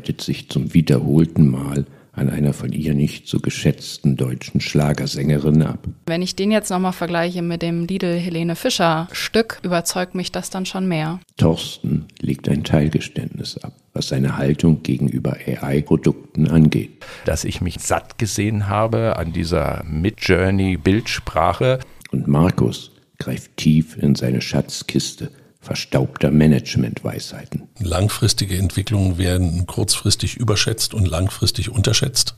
arbeitet sich zum wiederholten Mal an einer von ihr nicht so geschätzten deutschen Schlagersängerin ab. Wenn ich den jetzt nochmal vergleiche mit dem Lidl Helene Fischer Stück, überzeugt mich das dann schon mehr. Thorsten legt ein Teilgeständnis ab, was seine Haltung gegenüber AI-Produkten angeht. Dass ich mich satt gesehen habe an dieser Mid-Journey-Bildsprache. Und Markus greift tief in seine Schatzkiste verstaubter Managementweisheiten. Langfristige Entwicklungen werden kurzfristig überschätzt und langfristig unterschätzt.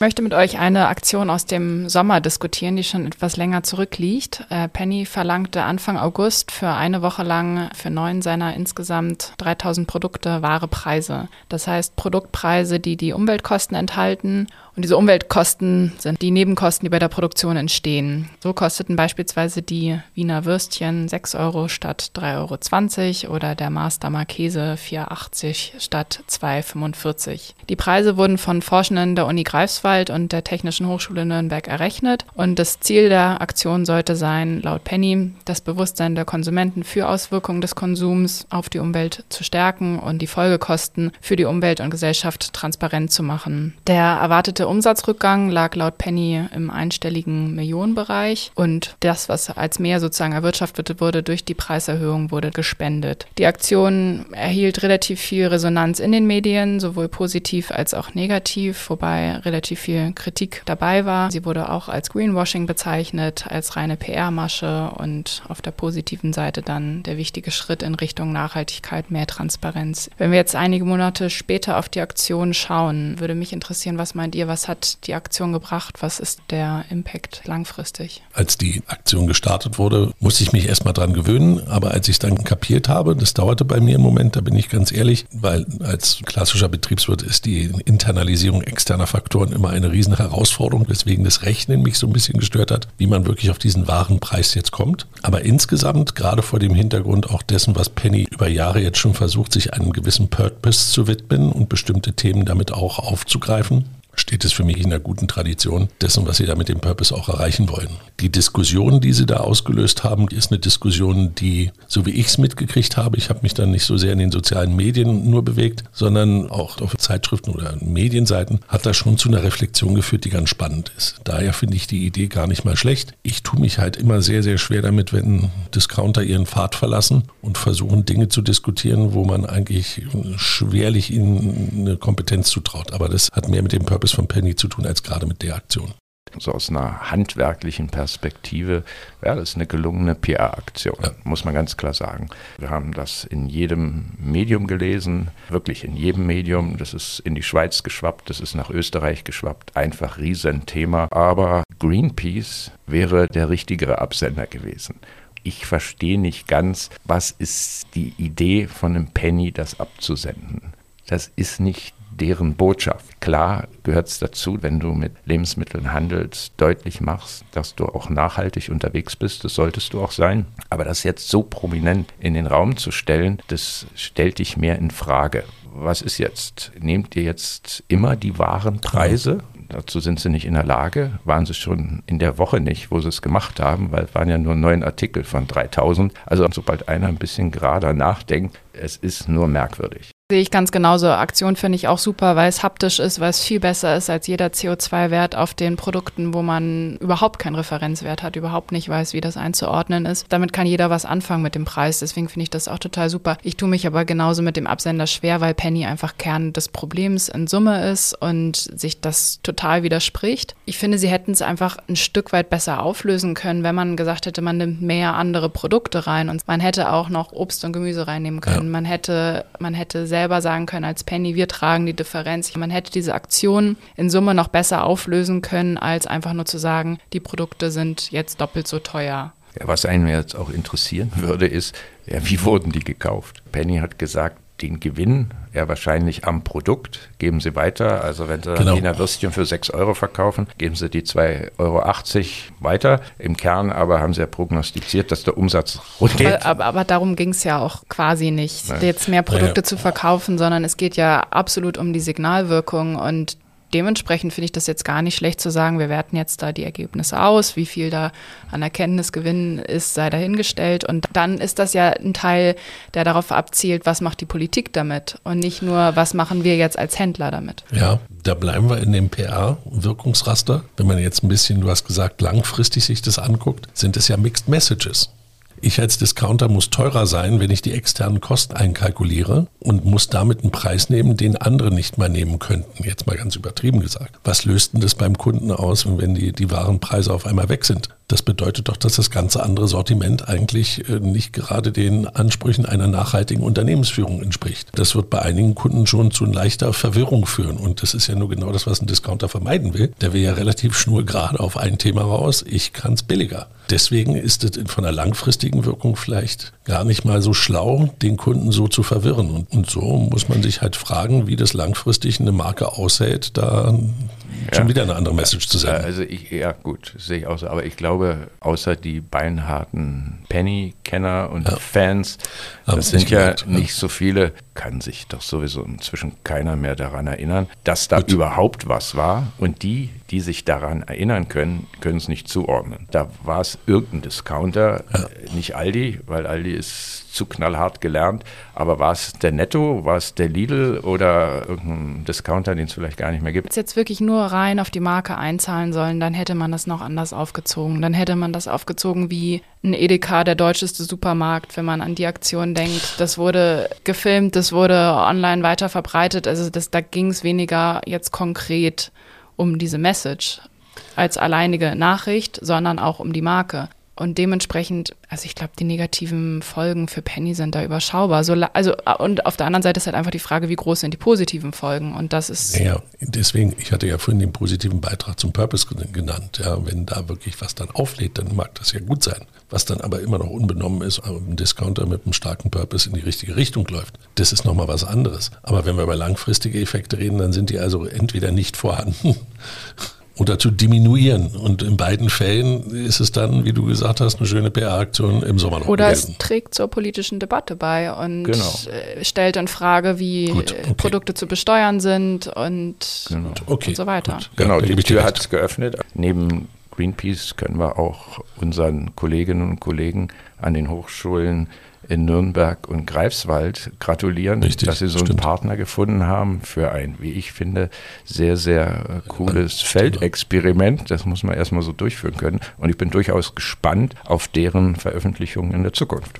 Möchte mit euch eine Aktion aus dem Sommer diskutieren, die schon etwas länger zurückliegt. Äh, Penny verlangte Anfang August für eine Woche lang für neun seiner insgesamt 3000 Produkte wahre Preise. Das heißt Produktpreise, die die Umweltkosten enthalten und diese Umweltkosten sind die Nebenkosten, die bei der Produktion entstehen. So kosteten beispielsweise die Wiener Würstchen 6 Euro statt 3,20 Euro oder der Master Marchese 4,80 statt 2,45. Die Preise wurden von Forschenden der Uni Greifswald und der Technischen Hochschule Nürnberg errechnet und das Ziel der Aktion sollte sein, laut Penny, das Bewusstsein der Konsumenten für Auswirkungen des Konsums auf die Umwelt zu stärken und die Folgekosten für die Umwelt und Gesellschaft transparent zu machen. Der erwartete Umsatzrückgang lag laut Penny im einstelligen Millionenbereich und das, was als mehr sozusagen erwirtschaftet wurde durch die Preiserhöhung, wurde gespendet. Die Aktion erhielt relativ viel Resonanz in den Medien, sowohl positiv als auch negativ, wobei relativ viel Kritik dabei war. Sie wurde auch als Greenwashing bezeichnet, als reine PR-Masche und auf der positiven Seite dann der wichtige Schritt in Richtung Nachhaltigkeit, mehr Transparenz. Wenn wir jetzt einige Monate später auf die Aktion schauen, würde mich interessieren, was meint ihr, was hat die Aktion gebracht? Was ist der Impact langfristig? Als die Aktion gestartet wurde, musste ich mich erstmal dran gewöhnen. Aber als ich es dann kapiert habe, das dauerte bei mir im Moment, da bin ich ganz ehrlich, weil als klassischer Betriebswirt ist die Internalisierung externer Faktoren immer eine riesen Herausforderung, weswegen das Rechnen mich so ein bisschen gestört hat, wie man wirklich auf diesen wahren Preis jetzt kommt. Aber insgesamt, gerade vor dem Hintergrund auch dessen, was Penny über Jahre jetzt schon versucht, sich einem gewissen Purpose zu widmen und bestimmte Themen damit auch aufzugreifen, steht es für mich in einer guten Tradition dessen, was Sie da mit dem Purpose auch erreichen wollen. Die Diskussion, die Sie da ausgelöst haben, ist eine Diskussion, die, so wie ich es mitgekriegt habe, ich habe mich dann nicht so sehr in den sozialen Medien nur bewegt, sondern auch auf Zeitschriften oder Medienseiten, hat da schon zu einer Reflexion geführt, die ganz spannend ist. Daher finde ich die Idee gar nicht mal schlecht. Ich tue mich halt immer sehr, sehr schwer damit, wenn Discounter ihren Pfad verlassen und versuchen, Dinge zu diskutieren, wo man eigentlich schwerlich ihnen eine Kompetenz zutraut. Aber das hat mehr mit dem Purpose von Penny zu tun als gerade mit der Aktion. So aus einer handwerklichen Perspektive wäre ja, das eine gelungene PR-Aktion, ja. muss man ganz klar sagen. Wir haben das in jedem Medium gelesen, wirklich in jedem Medium. Das ist in die Schweiz geschwappt, das ist nach Österreich geschwappt, einfach Riesenthema. Aber Greenpeace wäre der richtigere Absender gewesen ich verstehe nicht ganz, was ist die Idee von einem Penny, das abzusenden. Das ist nicht deren Botschaft. Klar gehört es dazu, wenn du mit Lebensmitteln handelst, deutlich machst, dass du auch nachhaltig unterwegs bist. Das solltest du auch sein. Aber das jetzt so prominent in den Raum zu stellen, das stellt dich mehr in Frage. Was ist jetzt? Nehmt ihr jetzt immer die wahren Preise? Dazu sind sie nicht in der Lage, waren sie schon in der Woche nicht, wo sie es gemacht haben, weil es waren ja nur neun Artikel von 3000. Also sobald einer ein bisschen gerader nachdenkt, es ist nur merkwürdig. Sehe ich ganz genauso. Aktion finde ich auch super, weil es haptisch ist, weil es viel besser ist als jeder CO2-Wert auf den Produkten, wo man überhaupt keinen Referenzwert hat, überhaupt nicht weiß, wie das einzuordnen ist. Damit kann jeder was anfangen mit dem Preis. Deswegen finde ich das auch total super. Ich tue mich aber genauso mit dem Absender schwer, weil Penny einfach Kern des Problems in Summe ist und sich das total widerspricht. Ich finde, sie hätten es einfach ein Stück weit besser auflösen können, wenn man gesagt hätte, man nimmt mehr andere Produkte rein und man hätte auch noch Obst und Gemüse reinnehmen können. Ja. Man hätte, man hätte sehr selber sagen können als Penny, wir tragen die Differenz. Man hätte diese Aktion in Summe noch besser auflösen können, als einfach nur zu sagen, die Produkte sind jetzt doppelt so teuer. Ja, was einen jetzt auch interessieren würde, ist, ja, wie wurden die gekauft? Penny hat gesagt, den Gewinn ja wahrscheinlich am Produkt geben sie weiter. Also wenn sie genau. Wiener Würstchen für 6 Euro verkaufen, geben sie die 2,80 Euro weiter. Im Kern aber haben sie ja prognostiziert, dass der Umsatz runtergeht. Aber, aber darum ging es ja auch quasi nicht, Nein. jetzt mehr Produkte ja. zu verkaufen, sondern es geht ja absolut um die Signalwirkung und dementsprechend finde ich das jetzt gar nicht schlecht zu sagen, wir werten jetzt da die Ergebnisse aus, wie viel da an Erkenntnisgewinn ist, sei dahingestellt. Und dann ist das ja ein Teil, der darauf abzielt, was macht die Politik damit und nicht nur, was machen wir jetzt als Händler damit. Ja, da bleiben wir in dem PR-Wirkungsraster. Wenn man jetzt ein bisschen, du hast gesagt, langfristig sich das anguckt, sind es ja Mixed Messages. Ich als Discounter muss teurer sein, wenn ich die externen Kosten einkalkuliere und muss damit einen Preis nehmen, den andere nicht mal nehmen könnten. Jetzt mal ganz übertrieben gesagt. Was löst denn das beim Kunden aus, wenn die, die Warenpreise auf einmal weg sind? Das bedeutet doch, dass das ganze andere Sortiment eigentlich äh, nicht gerade den Ansprüchen einer nachhaltigen Unternehmensführung entspricht. Das wird bei einigen Kunden schon zu leichter Verwirrung führen. Und das ist ja nur genau das, was ein Discounter vermeiden will. Der will ja relativ schnurgerade auf ein Thema raus. Ich kann es billiger. Deswegen ist es von der langfristigen Wirkung vielleicht gar nicht mal so schlau, den Kunden so zu verwirren. Und, und so muss man sich halt fragen, wie das langfristig eine Marke aushält, da schon wieder eine andere Message zu senden. Also ich, ja gut, sehe ich auch so. Aber ich glaube, außer die beinharten Penny-Kenner und ja. Fans, das sind ja gemerkt, nicht so viele, kann sich doch sowieso inzwischen keiner mehr daran erinnern, dass da gut. überhaupt was war. Und die, die sich daran erinnern können, können es nicht zuordnen. Da war es irgendein Discounter, ja. nicht Aldi, weil Aldi ist zu knallhart gelernt. Aber war es der Netto, war es der Lidl oder irgendein Discounter, den es vielleicht gar nicht mehr gibt? Wenn es jetzt wirklich nur rein auf die Marke einzahlen sollen, dann hätte man das noch anders aufgezogen. Dann hätte man das aufgezogen wie ein Edeka, der deutscheste Supermarkt, wenn man an die Aktion denkt. Das wurde gefilmt, das wurde online weiter verbreitet. Also das, da ging es weniger jetzt konkret um diese Message als alleinige Nachricht, sondern auch um die Marke. Und dementsprechend, also ich glaube, die negativen Folgen für Penny sind da überschaubar. So, also, und auf der anderen Seite ist halt einfach die Frage, wie groß sind die positiven Folgen? Und das ist. Ja, deswegen, ich hatte ja vorhin den positiven Beitrag zum Purpose genannt. Ja, wenn da wirklich was dann auflädt, dann mag das ja gut sein. Was dann aber immer noch unbenommen ist, aber ein Discounter mit einem starken Purpose in die richtige Richtung läuft, das ist nochmal was anderes. Aber wenn wir über langfristige Effekte reden, dann sind die also entweder nicht vorhanden oder zu diminuieren. Und in beiden Fällen ist es dann, wie du gesagt hast, eine schöne PR-Aktion im Sommer noch. Oder gewesen. es trägt zur politischen Debatte bei und genau. Äh, stellt in Frage, wie gut, okay. Produkte zu besteuern sind und, genau. okay, und so weiter. Gut. Genau, die Tür hat es geöffnet. Neben Greenpeace können wir auch unseren Kolleginnen und Kollegen an den Hochschulen in Nürnberg und Greifswald gratulieren, Richtig, dass sie so stimmt. einen Partner gefunden haben für ein, wie ich finde, sehr, sehr äh, cooles Feldexperiment. Das muss man erstmal so durchführen können. Und ich bin durchaus gespannt auf deren Veröffentlichungen in der Zukunft.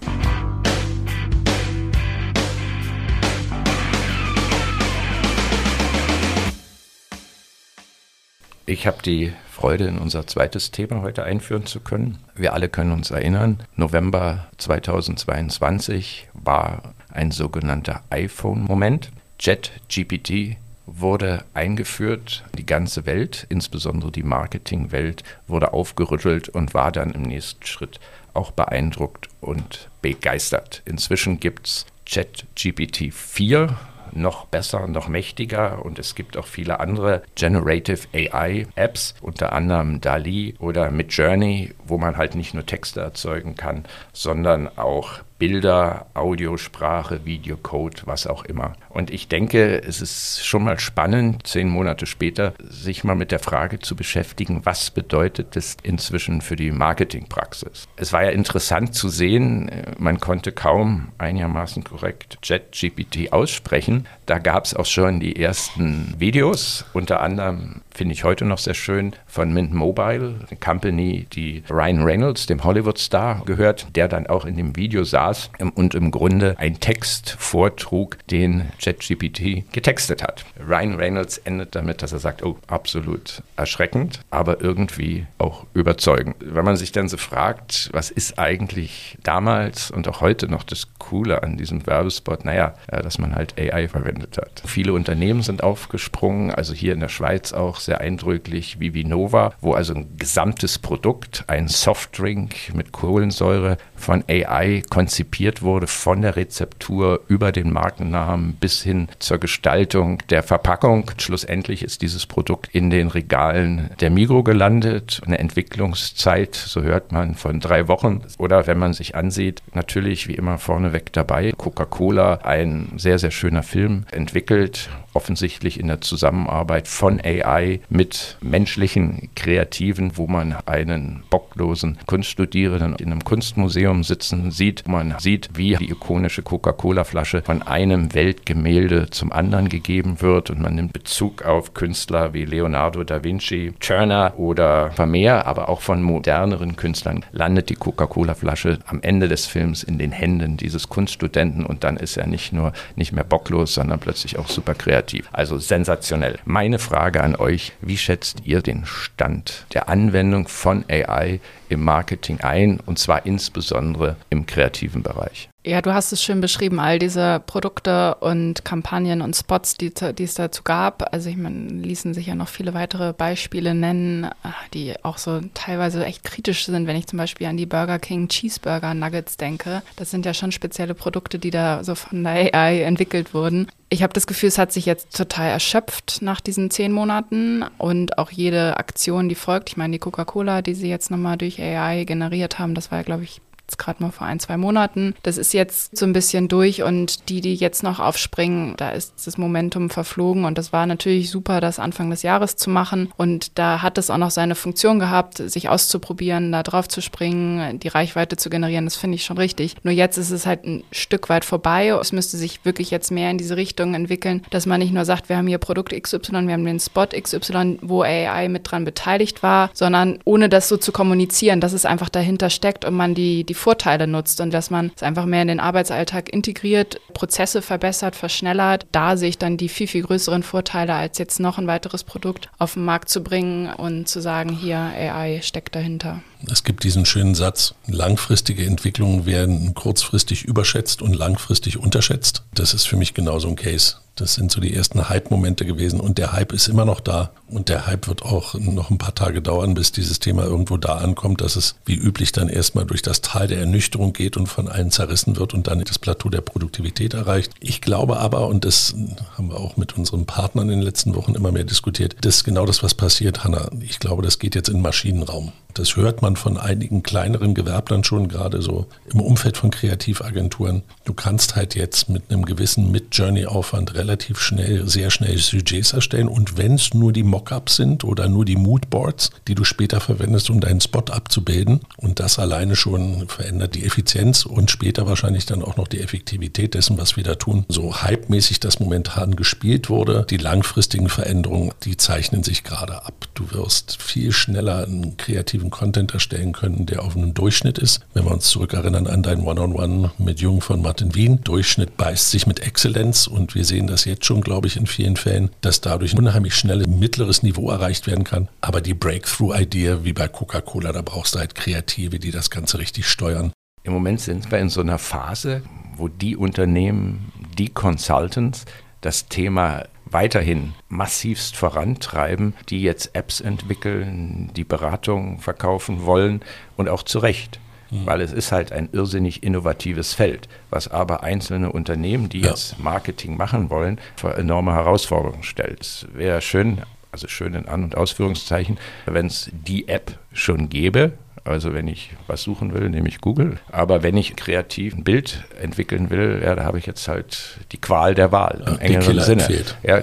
Ich habe die Freude, in unser zweites Thema heute einführen zu können. Wir alle können uns erinnern, November 2022 war ein sogenannter iPhone-Moment. JetGPT wurde eingeführt. Die ganze Welt, insbesondere die Marketingwelt, wurde aufgerüttelt und war dann im nächsten Schritt auch beeindruckt und begeistert. Inzwischen gibt es ChatGPT 4 noch besser, noch mächtiger. Und es gibt auch viele andere Generative AI Apps, unter anderem DALI oder Midjourney, wo man halt nicht nur Texte erzeugen kann, sondern auch Bilder, Audiosprache, Videocode, was auch immer. Und ich denke, es ist schon mal spannend, zehn Monate später, sich mal mit der Frage zu beschäftigen, was bedeutet das inzwischen für die Marketingpraxis. Es war ja interessant zu sehen, man konnte kaum einigermaßen korrekt JetGPT aussprechen. Da gab es auch schon die ersten Videos, unter anderem finde ich heute noch sehr schön, von Mint Mobile, eine Company, die Ryan Reynolds, dem Hollywood-Star, gehört, der dann auch in dem Video saß und im Grunde einen Text vortrug, den ChatGPT getextet hat. Ryan Reynolds endet damit, dass er sagt, oh, absolut erschreckend, aber irgendwie auch überzeugend. Wenn man sich dann so fragt, was ist eigentlich damals und auch heute noch das Coole an diesem Werbespot? Naja, dass man halt AI verwendet hat. Viele Unternehmen sind aufgesprungen, also hier in der Schweiz auch sehr sehr eindrücklich Vivinova, wo also ein gesamtes Produkt, ein Softdrink mit Kohlensäure von AI konzipiert wurde, von der Rezeptur über den Markennamen bis hin zur Gestaltung der Verpackung. Schlussendlich ist dieses Produkt in den Regalen der Migro gelandet. Eine Entwicklungszeit, so hört man, von drei Wochen. Oder wenn man sich ansieht, natürlich wie immer vorneweg dabei, Coca-Cola, ein sehr, sehr schöner Film, entwickelt offensichtlich in der Zusammenarbeit von AI mit menschlichen Kreativen, wo man einen bocklosen Kunststudierenden in einem Kunstmuseum sitzen sieht. Man sieht, wie die ikonische Coca-Cola-Flasche von einem Weltgemälde zum anderen gegeben wird und man nimmt Bezug auf Künstler wie Leonardo da Vinci, Turner oder Vermeer, aber auch von moderneren Künstlern landet die Coca-Cola-Flasche am Ende des Films in den Händen dieses Kunststudenten und dann ist er nicht nur nicht mehr bocklos, sondern plötzlich auch super kreativ. Also sensationell. Meine Frage an euch, wie schätzt ihr den Stand der Anwendung von AI im Marketing ein und zwar insbesondere im kreativen Bereich? Ja, du hast es schön beschrieben, all diese Produkte und Kampagnen und Spots, die, die es dazu gab. Also ich meine, ließen sich ja noch viele weitere Beispiele nennen, die auch so teilweise echt kritisch sind, wenn ich zum Beispiel an die Burger King Cheeseburger Nuggets denke. Das sind ja schon spezielle Produkte, die da so von der AI entwickelt wurden. Ich habe das Gefühl, es hat sich jetzt total erschöpft nach diesen zehn Monaten und auch jede Aktion, die folgt. Ich meine, die Coca-Cola, die sie jetzt nochmal durch AI generiert haben, das war ja, glaube ich, jetzt gerade mal vor ein, zwei Monaten. Das ist jetzt so ein bisschen durch und die, die jetzt noch aufspringen, da ist das Momentum verflogen und das war natürlich super, das Anfang des Jahres zu machen und da hat es auch noch seine Funktion gehabt, sich auszuprobieren, da drauf zu springen, die Reichweite zu generieren, das finde ich schon richtig. Nur jetzt ist es halt ein Stück weit vorbei. Es müsste sich wirklich jetzt mehr in diese Richtung entwickeln, dass man nicht nur sagt, wir haben hier Produkt XY, wir haben den Spot XY, wo AI mit dran beteiligt war, sondern ohne das so zu kommunizieren, dass es einfach dahinter steckt und man die, die Vorteile nutzt und dass man es einfach mehr in den Arbeitsalltag integriert, Prozesse verbessert, verschnellert. Da sehe ich dann die viel, viel größeren Vorteile, als jetzt noch ein weiteres Produkt auf den Markt zu bringen und zu sagen, hier AI steckt dahinter. Es gibt diesen schönen Satz, langfristige Entwicklungen werden kurzfristig überschätzt und langfristig unterschätzt. Das ist für mich genauso ein Case. Das sind so die ersten Hype-Momente gewesen und der Hype ist immer noch da und der Hype wird auch noch ein paar Tage dauern, bis dieses Thema irgendwo da ankommt, dass es wie üblich dann erstmal durch das Tal der Ernüchterung geht und von allen zerrissen wird und dann das Plateau der Produktivität erreicht. Ich glaube aber, und das haben wir auch mit unseren Partnern in den letzten Wochen immer mehr diskutiert, das ist genau das, was passiert, Hanna. Ich glaube, das geht jetzt in den Maschinenraum. Das hört man von einigen kleineren Gewerblern schon, gerade so im Umfeld von Kreativagenturen. Du kannst halt jetzt mit einem gewissen Mid-Journey-Aufwand relativ schnell, sehr schnell Sujets erstellen. Und wenn es nur die Mockups sind oder nur die Moodboards, die du später verwendest, um deinen Spot abzubilden, und das alleine schon verändert die Effizienz und später wahrscheinlich dann auch noch die Effektivität dessen, was wir da tun. So hypemäßig das momentan gespielt wurde, die langfristigen Veränderungen, die zeichnen sich gerade ab. Du wirst viel schneller einen kreativen Content erstellen können, der auf einem Durchschnitt ist. Wenn wir uns zurückerinnern an dein One-on-One -on -One mit Jung von Martin Wien, Durchschnitt beißt sich mit Exzellenz und wir sehen das jetzt schon, glaube ich, in vielen Fällen, dass dadurch ein unheimlich schnelles mittleres Niveau erreicht werden kann. Aber die Breakthrough-Idee, wie bei Coca-Cola, da brauchst du halt Kreative, die das Ganze richtig steuern. Im Moment sind wir in so einer Phase, wo die Unternehmen, die Consultants das Thema weiterhin massivst vorantreiben, die jetzt Apps entwickeln, die Beratung verkaufen wollen und auch zu Recht. Mhm. Weil es ist halt ein irrsinnig innovatives Feld, was aber einzelne Unternehmen, die ja. jetzt Marketing machen wollen, vor enorme Herausforderungen stellt. Es wäre schön, also schön in An- und Ausführungszeichen, wenn es die App schon gäbe, also wenn ich was suchen will, nehme ich Google. Aber wenn ich kreativ ein Bild entwickeln will, ja, da habe ich jetzt halt die Qual der Wahl im ja, engeren Sinne. Ja,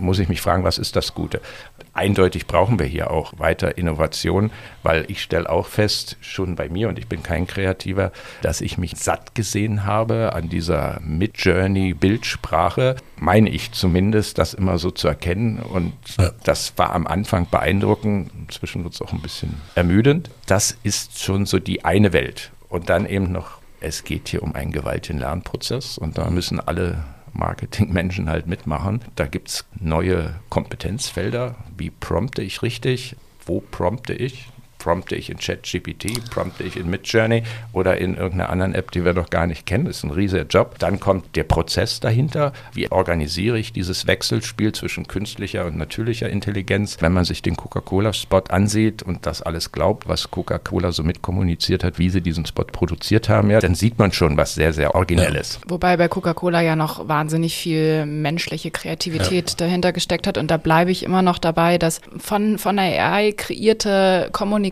muss ich mich fragen, was ist das Gute? eindeutig brauchen wir hier auch weiter Innovation, weil ich stelle auch fest, schon bei mir, und ich bin kein Kreativer, dass ich mich satt gesehen habe an dieser Mid-Journey-Bildsprache, meine ich zumindest, das immer so zu erkennen. Und ja. das war am Anfang beeindruckend, inzwischen wird es auch ein bisschen ermüdend. Das ist schon so die eine Welt. Und dann eben noch, es geht hier um einen gewaltigen Lernprozess und da müssen alle Marketingmenschen halt mitmachen. Da gibt es neue Kompetenzfelder. Wie prompte ich richtig? Wo prompte ich? Prompte ich in ChatGPT, prompte ich in Midjourney oder in irgendeiner anderen App, die wir noch gar nicht kennen. Das ist ein riesiger Job. Dann kommt der Prozess dahinter. Wie organisiere ich dieses Wechselspiel zwischen künstlicher und natürlicher Intelligenz? Wenn man sich den Coca-Cola-Spot ansieht und das alles glaubt, was Coca-Cola so mitkommuniziert hat, wie sie diesen Spot produziert haben, ja, dann sieht man schon was sehr, sehr Originelles. Wobei bei Coca-Cola ja noch wahnsinnig viel menschliche Kreativität ja. dahinter gesteckt hat. Und da bleibe ich immer noch dabei, dass von, von der AI kreierte Kommunikation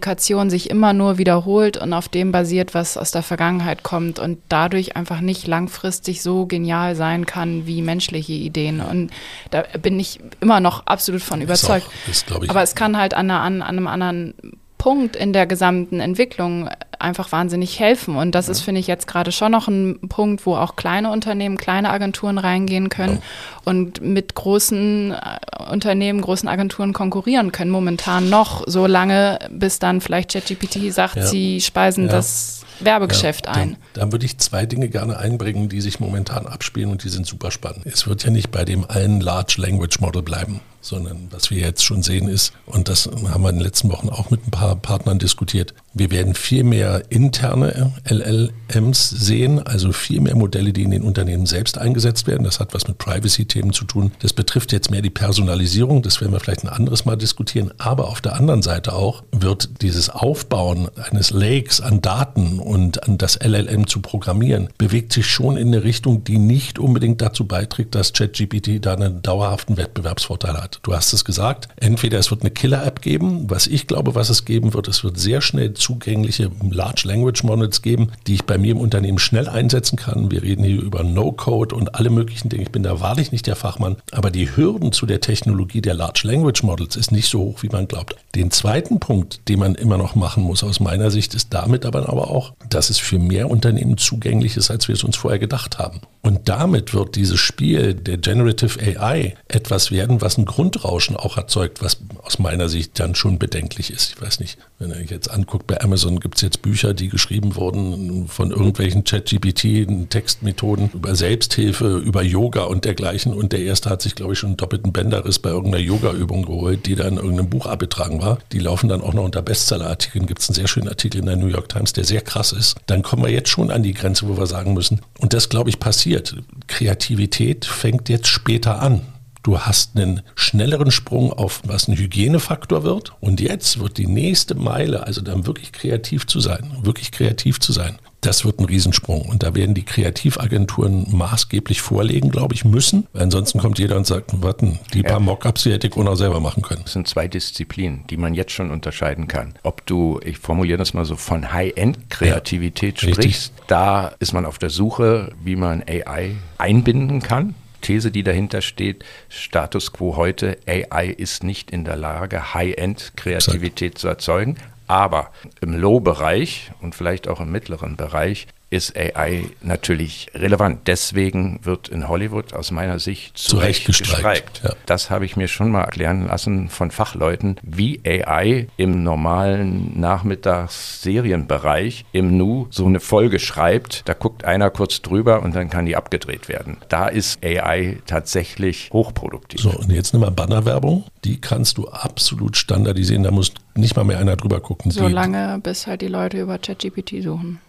sich immer nur wiederholt und auf dem basiert, was aus der Vergangenheit kommt und dadurch einfach nicht langfristig so genial sein kann wie menschliche Ideen. Und da bin ich immer noch absolut von überzeugt. Auch, Aber es kann halt an, einer, an einem anderen Punkt in der gesamten Entwicklung einfach wahnsinnig helfen. Und das ja. ist, finde ich, jetzt gerade schon noch ein Punkt, wo auch kleine Unternehmen, kleine Agenturen reingehen können ja. und mit großen äh, Unternehmen, großen Agenturen konkurrieren können. Momentan noch, so lange, bis dann vielleicht ChatGPT sagt, ja. sie speisen das Werbegeschäft ein. Dann, dann würde ich zwei Dinge gerne einbringen, die sich momentan abspielen und die sind super spannend. Es wird ja nicht bei dem einen Large Language Model bleiben sondern was wir jetzt schon sehen ist, und das haben wir in den letzten Wochen auch mit ein paar Partnern diskutiert, wir werden viel mehr interne LLMs sehen, also viel mehr Modelle, die in den Unternehmen selbst eingesetzt werden. Das hat was mit Privacy-Themen zu tun. Das betrifft jetzt mehr die Personalisierung, das werden wir vielleicht ein anderes Mal diskutieren. Aber auf der anderen Seite auch wird dieses Aufbauen eines Lakes an Daten und an das LLM zu programmieren, bewegt sich schon in eine Richtung, die nicht unbedingt dazu beiträgt, dass ChatGPT da einen dauerhaften Wettbewerbsvorteil hat. Du hast es gesagt, entweder es wird eine Killer-App geben, was ich glaube, was es geben wird, es wird sehr schnell zugängliche Large Language Models geben, die ich bei mir im Unternehmen schnell einsetzen kann. Wir reden hier über No-Code und alle möglichen Dinge. Ich bin da wahrlich nicht der Fachmann, aber die Hürden zu der Technologie der Large Language Models ist nicht so hoch, wie man glaubt. Den zweiten Punkt, den man immer noch machen muss aus meiner Sicht, ist damit aber, aber auch, dass es für mehr Unternehmen zugänglich ist, als wir es uns vorher gedacht haben. Und damit wird dieses Spiel der Generative AI etwas werden, was ein Grundrauschen auch erzeugt, was aus meiner Sicht dann schon bedenklich ist. Ich weiß nicht, wenn ihr jetzt anguckt, bei Amazon gibt es jetzt Bücher, die geschrieben wurden von irgendwelchen Chat-GPT-Textmethoden über Selbsthilfe, über Yoga und dergleichen. Und der erste hat sich, glaube ich, schon einen doppelten Bänderriss bei irgendeiner Yoga-Übung geholt, die dann in irgendeinem Buch abgetragen war. Die laufen dann auch noch unter Bestseller-Artikeln. Gibt es einen sehr schönen Artikel in der New York Times, der sehr krass ist. Dann kommen wir jetzt schon an die Grenze, wo wir sagen müssen, und das, glaube ich, passiert. Kreativität fängt jetzt später an. Du hast einen schnelleren Sprung auf was ein Hygienefaktor wird. Und jetzt wird die nächste Meile, also dann wirklich kreativ zu sein, wirklich kreativ zu sein, das wird ein Riesensprung. Und da werden die Kreativagenturen maßgeblich vorlegen, glaube ich, müssen. Ansonsten kommt jeder und sagt, warten, die paar Mockups, die hätte ich auch noch selber machen können. Das sind zwei Disziplinen, die man jetzt schon unterscheiden kann. Ob du, ich formuliere das mal so, von High-End-Kreativität ja, sprichst, da ist man auf der Suche, wie man AI einbinden kann. These, die dahinter steht, Status quo heute, AI ist nicht in der Lage, High-End-Kreativität zu erzeugen, aber im Low-Bereich und vielleicht auch im mittleren Bereich ist AI natürlich relevant. Deswegen wird in Hollywood aus meiner Sicht zu, zu Recht gestreikt. Ja. Das habe ich mir schon mal erklären lassen von Fachleuten, wie AI im normalen Nachmittagsserienbereich im Nu so eine Folge schreibt. Da guckt einer kurz drüber und dann kann die abgedreht werden. Da ist AI tatsächlich hochproduktiv. So, und jetzt nimm mal Bannerwerbung. Die kannst du absolut standardisieren. Da muss nicht mal mehr einer drüber gucken. Solange bis halt die Leute über ChatGPT suchen.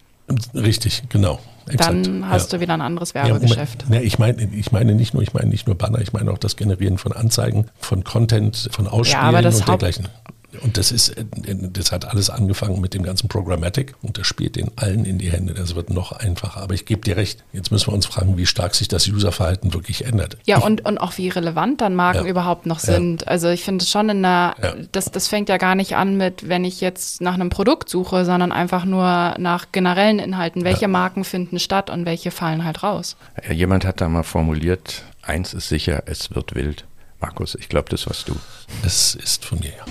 Richtig, genau. Exakt. Dann hast ja. du wieder ein anderes Werbegeschäft. Ja, ich meine, ich meine nicht nur, ich meine nicht nur Banner, ich meine auch das Generieren von Anzeigen, von Content, von Ausspielen ja, und dergleichen. Und das ist, äh, das hat alles angefangen mit dem ganzen Programmatic und das spielt den allen in die Hände. Das wird noch einfacher. Aber ich gebe dir recht. Jetzt müssen wir uns fragen, wie stark sich das Userverhalten wirklich ändert. Ja, und, und auch wie relevant dann Marken ja. überhaupt noch sind. Ja. Also ich finde es schon in der, ja. das, das fängt ja gar nicht an mit, wenn ich jetzt nach einem Produkt suche, sondern einfach nur nach generellen Inhalten. Welche Marken finden statt und welche fallen halt raus? Jemand hat da mal formuliert, eins ist sicher, es wird wild. Markus, ich glaube, das warst du. Es ist von mir, ja.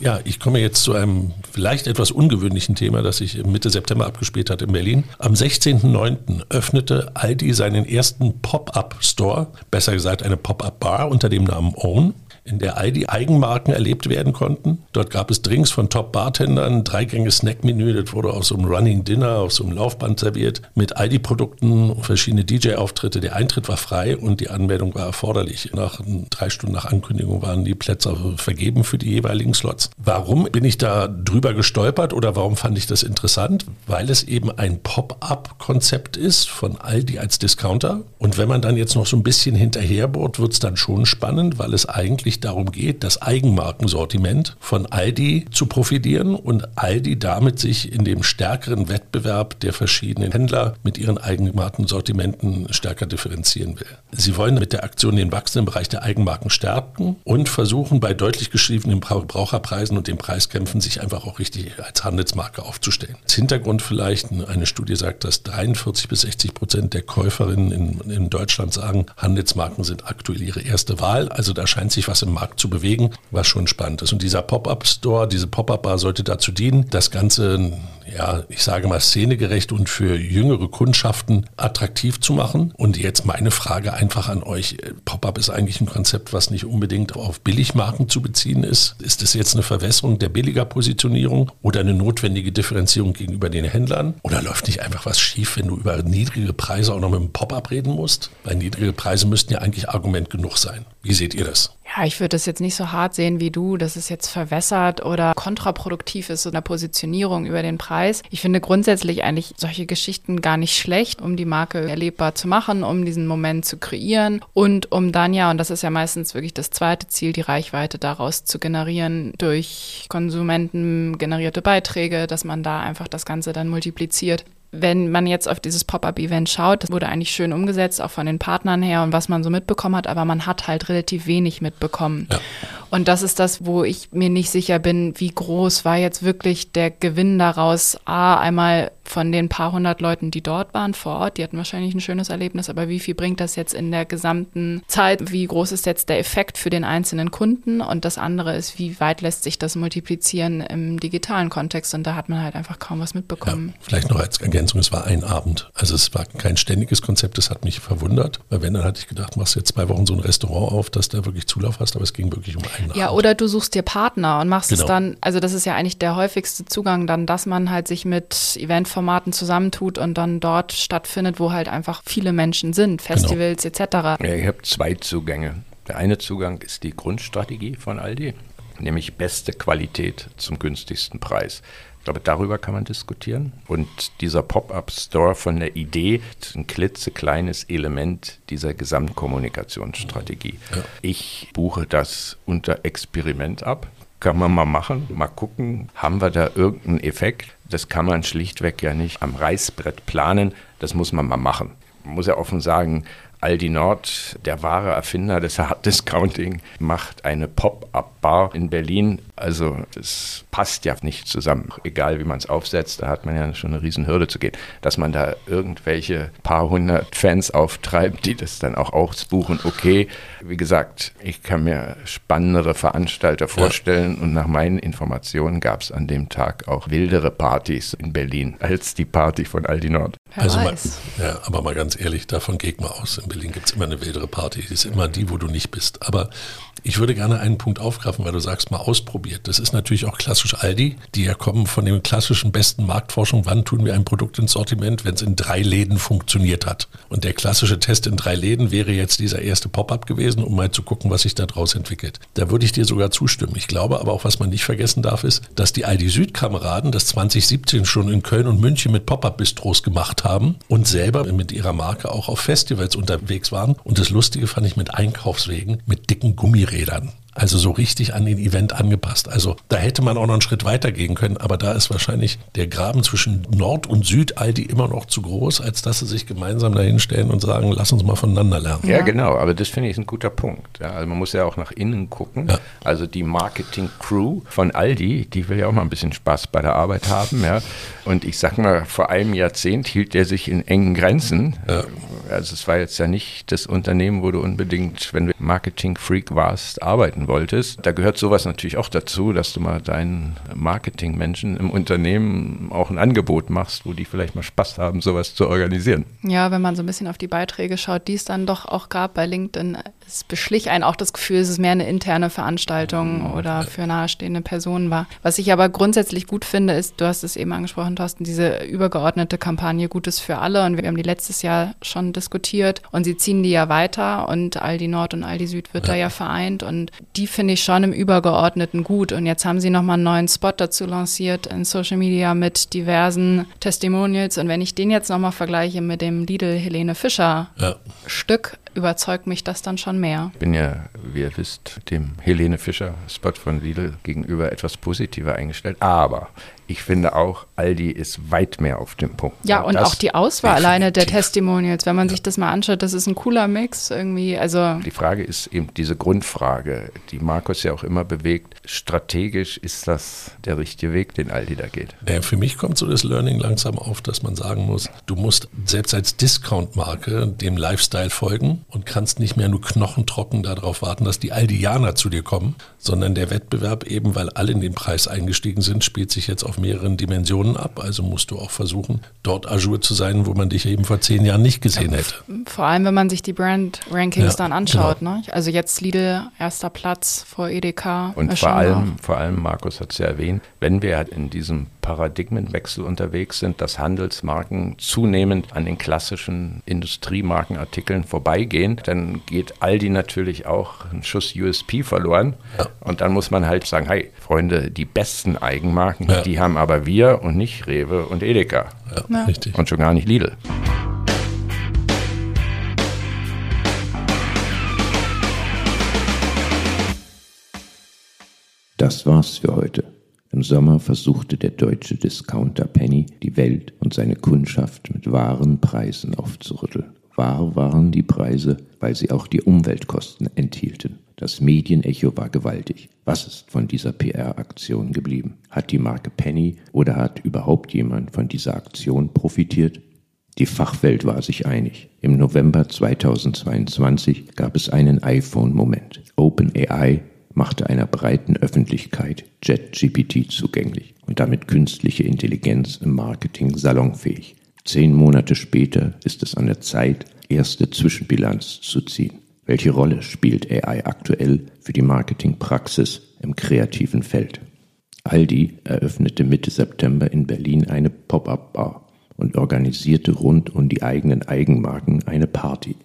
Ja, ich komme jetzt zu einem vielleicht etwas ungewöhnlichen Thema, das sich Mitte September abgespielt hat in Berlin. Am 16.09. öffnete Aldi seinen ersten Pop-up-Store, besser gesagt eine Pop-up-Bar unter dem Namen Own in der Aldi Eigenmarken erlebt werden konnten. Dort gab es Drinks von Top-Bartendern, Dreigänge Snackmenü, das wurde auf so einem Running Dinner, auf so einem Laufband serviert, mit Aldi-Produkten, verschiedene DJ-Auftritte. Der Eintritt war frei und die Anmeldung war erforderlich. Nach drei Stunden nach Ankündigung waren die Plätze vergeben für die jeweiligen Slots. Warum bin ich da drüber gestolpert oder warum fand ich das interessant? Weil es eben ein Pop-up-Konzept ist von Aldi als Discounter. Und wenn man dann jetzt noch so ein bisschen hinterherbohrt, wird es dann schon spannend, weil es eigentlich wirklich darum geht, das Eigenmarkensortiment von Aldi zu profitieren und Aldi damit sich in dem stärkeren Wettbewerb der verschiedenen Händler mit ihren Eigenmarkensortimenten stärker differenzieren will. Sie wollen mit der Aktion den wachsenden Bereich der Eigenmarken stärken und versuchen bei deutlich geschriebenen Verbraucherpreisen und den Preiskämpfen sich einfach auch richtig als Handelsmarke aufzustellen. Als Hintergrund vielleicht, eine Studie sagt, dass 43 bis 60 Prozent der Käuferinnen in, in Deutschland sagen, Handelsmarken sind aktuell ihre erste Wahl. Also da scheint sich was im im Markt zu bewegen, was schon spannend ist. Und dieser Pop-up-Store, diese Pop-up-Bar sollte dazu dienen, das Ganze, ja, ich sage mal, szenegerecht und für jüngere Kundschaften attraktiv zu machen. Und jetzt meine Frage einfach an euch. Pop-up ist eigentlich ein Konzept, was nicht unbedingt auf Billigmarken zu beziehen ist. Ist es jetzt eine Verwässerung der billiger Positionierung oder eine notwendige Differenzierung gegenüber den Händlern? Oder läuft nicht einfach was schief, wenn du über niedrige Preise auch noch mit dem Pop-up reden musst? Weil niedrige Preise müssten ja eigentlich Argument genug sein. Wie seht ihr das? Ja, ich würde das jetzt nicht so hart sehen wie du, dass es jetzt verwässert oder kontraproduktiv ist in der Positionierung über den Preis. Ich finde grundsätzlich eigentlich solche Geschichten gar nicht schlecht, um die Marke erlebbar zu machen, um diesen Moment zu kreieren und um dann ja, und das ist ja meistens wirklich das zweite Ziel, die Reichweite daraus zu generieren durch Konsumenten generierte Beiträge, dass man da einfach das Ganze dann multipliziert wenn man jetzt auf dieses Pop-up-Event schaut, das wurde eigentlich schön umgesetzt, auch von den Partnern her und was man so mitbekommen hat, aber man hat halt relativ wenig mitbekommen. Ja. Und das ist das, wo ich mir nicht sicher bin, wie groß war jetzt wirklich der Gewinn daraus. A, einmal von den paar hundert Leuten, die dort waren vor Ort, die hatten wahrscheinlich ein schönes Erlebnis, aber wie viel bringt das jetzt in der gesamten Zeit? Wie groß ist jetzt der Effekt für den einzelnen Kunden? Und das andere ist, wie weit lässt sich das multiplizieren im digitalen Kontext? Und da hat man halt einfach kaum was mitbekommen. Ja, vielleicht noch als Ergänzung, es war ein Abend. Also es war kein ständiges Konzept, das hat mich verwundert, weil wenn, dann hatte ich gedacht, machst jetzt zwei Wochen so ein Restaurant auf, dass da wirklich Zulauf hast, aber es ging wirklich um einen Ja, Abend. oder du suchst dir Partner und machst genau. es dann, also das ist ja eigentlich der häufigste Zugang dann, dass man halt sich mit Event Formaten zusammentut und dann dort stattfindet, wo halt einfach viele Menschen sind, genau. Festivals genau. etc. Ja, ihr habt zwei Zugänge. Der eine Zugang ist die Grundstrategie von Aldi, nämlich beste Qualität zum günstigsten Preis. Ich glaube, darüber kann man diskutieren. Und dieser Pop-up-Store von der Idee ist ein klitzekleines Element dieser Gesamtkommunikationsstrategie. Ja. Ich buche das unter Experiment ab kann man mal machen, mal gucken, haben wir da irgendeinen Effekt? Das kann man schlichtweg ja nicht am Reißbrett planen, das muss man mal machen. Man muss ja offen sagen, Aldi Nord, der wahre Erfinder des Hard Discounting, macht eine Pop-up-Bar in Berlin. Also das passt ja nicht zusammen. Egal wie man es aufsetzt, da hat man ja schon eine riesen Hürde zu gehen. Dass man da irgendwelche paar hundert Fans auftreibt, die das dann auch ausbuchen, okay. Wie gesagt, ich kann mir spannendere Veranstalter vorstellen ja. und nach meinen Informationen gab es an dem Tag auch wildere Partys in Berlin als die Party von Aldi Nord. Wer also mal, ja, aber mal ganz ehrlich, davon geht man aus. In Berlin gibt es immer eine wildere Party. Die ist immer die, wo du nicht bist. Aber ich würde gerne einen Punkt aufgreifen, weil du sagst, mal ausprobiert. Das ist natürlich auch klassisch Aldi, die ja kommen von dem klassischen besten Marktforschung. Wann tun wir ein Produkt ins Sortiment, wenn es in drei Läden funktioniert hat? Und der klassische Test in drei Läden wäre jetzt dieser erste Pop-up gewesen, um mal zu gucken, was sich daraus entwickelt. Da würde ich dir sogar zustimmen. Ich glaube aber auch, was man nicht vergessen darf, ist, dass die Aldi Süd-Kameraden das 2017 schon in Köln und München mit Pop-up-Bistros gemacht haben und selber mit ihrer Marke auch auf Festivals unterwegs waren. Und das Lustige fand ich mit Einkaufswegen, mit dicken Gummirädern. Also so richtig an den Event angepasst. Also da hätte man auch noch einen Schritt weiter gehen können, aber da ist wahrscheinlich der Graben zwischen Nord und Süd Aldi immer noch zu groß, als dass sie sich gemeinsam dahinstellen und sagen, lass uns mal voneinander lernen. Ja, genau, aber das finde ich ein guter Punkt. Ja, also man muss ja auch nach innen gucken. Ja. Also die Marketing-Crew von Aldi, die will ja auch mal ein bisschen Spaß bei der Arbeit haben. Ja. Und ich sag mal, vor einem Jahrzehnt hielt der sich in engen Grenzen. Ja. Also es war jetzt ja nicht das Unternehmen, wo du unbedingt, wenn du Marketing-Freak warst, arbeiten wolltest. Da gehört sowas natürlich auch dazu, dass du mal deinen Marketingmenschen im Unternehmen auch ein Angebot machst, wo die vielleicht mal Spaß haben, sowas zu organisieren. Ja, wenn man so ein bisschen auf die Beiträge schaut, die es dann doch auch gab bei LinkedIn, es beschlich einen auch das Gefühl, es ist mehr eine interne Veranstaltung oder für nahestehende Personen war. Was ich aber grundsätzlich gut finde, ist, du hast es eben angesprochen, Thorsten, diese übergeordnete Kampagne Gutes für alle und wir haben die letztes Jahr schon diskutiert und sie ziehen die ja weiter und Aldi Nord und Aldi Süd wird ja. da ja vereint und die finde ich schon im Übergeordneten gut und jetzt haben sie nochmal einen neuen Spot dazu lanciert in Social Media mit diversen Testimonials und wenn ich den jetzt nochmal vergleiche mit dem Lidl Helene Fischer ja. Stück, überzeugt mich das dann schon mehr. Ich bin ja, wie ihr wisst, dem Helene Fischer Spot von Lidl gegenüber etwas positiver eingestellt, aber ich finde auch, Aldi ist weit mehr auf dem Punkt. Ja, und auch die Auswahl alleine der Testimonials, wenn man ja. sich das mal anschaut, das ist ein cooler Mix irgendwie. Also die Frage ist eben diese Grundfrage, die Markus ja auch immer bewegt. Strategisch ist das der richtige Weg, den Aldi da geht. Ja, für mich kommt so das Learning langsam auf, dass man sagen muss, du musst selbst als Discount-Marke dem Lifestyle folgen und kannst nicht mehr nur knochentrocken darauf warten, dass die Aldianer zu dir kommen, sondern der Wettbewerb eben, weil alle in den Preis eingestiegen sind, spielt sich jetzt auf mehreren Dimensionen ab. Also musst du auch versuchen, dort Azure zu sein, wo man dich eben vor zehn Jahren nicht gesehen hätte. Vor allem, wenn man sich die Brand-Rankings ja, dann anschaut. Genau. Ne? Also jetzt Lidl, erster Platz vor Edeka. Und vor allem, vor allem, Markus hat es ja erwähnt, wenn wir halt in diesem Paradigmenwechsel unterwegs sind, dass Handelsmarken zunehmend an den klassischen Industriemarkenartikeln vorbeigehen, dann geht Aldi natürlich auch ein Schuss USP verloren. Ja. Und dann muss man halt sagen, hey, Freunde, die besten Eigenmarken, ja. die haben aber wir und nicht Rewe und Edeka. Ja, richtig. Und schon gar nicht Lidl. Das war's für heute. Im Sommer versuchte der deutsche Discounter Penny die Welt und seine Kundschaft mit wahren Preisen aufzurütteln. Wahr waren die Preise, weil sie auch die Umweltkosten enthielten. Das Medienecho war gewaltig. Was ist von dieser PR-Aktion geblieben? Hat die Marke Penny oder hat überhaupt jemand von dieser Aktion profitiert? Die Fachwelt war sich einig. Im November 2022 gab es einen iPhone-Moment. OpenAI machte einer breiten Öffentlichkeit JetGPT zugänglich und damit künstliche Intelligenz im Marketing salonfähig. Zehn Monate später ist es an der Zeit, erste Zwischenbilanz zu ziehen. Welche Rolle spielt AI aktuell für die Marketingpraxis im kreativen Feld? Aldi eröffnete Mitte September in Berlin eine Pop-up-Bar und organisierte rund um die eigenen Eigenmarken eine Party.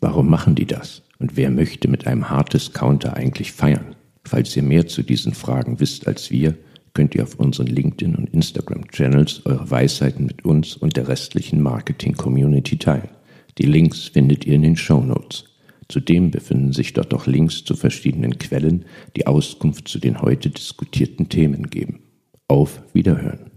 Warum machen die das? Und wer möchte mit einem Hard-Discounter eigentlich feiern? Falls ihr mehr zu diesen Fragen wisst als wir, könnt ihr auf unseren LinkedIn- und Instagram-Channels eure Weisheiten mit uns und der restlichen Marketing-Community teilen. Die Links findet ihr in den Show Notes. Zudem befinden sich dort auch Links zu verschiedenen Quellen, die Auskunft zu den heute diskutierten Themen geben. Auf Wiederhören.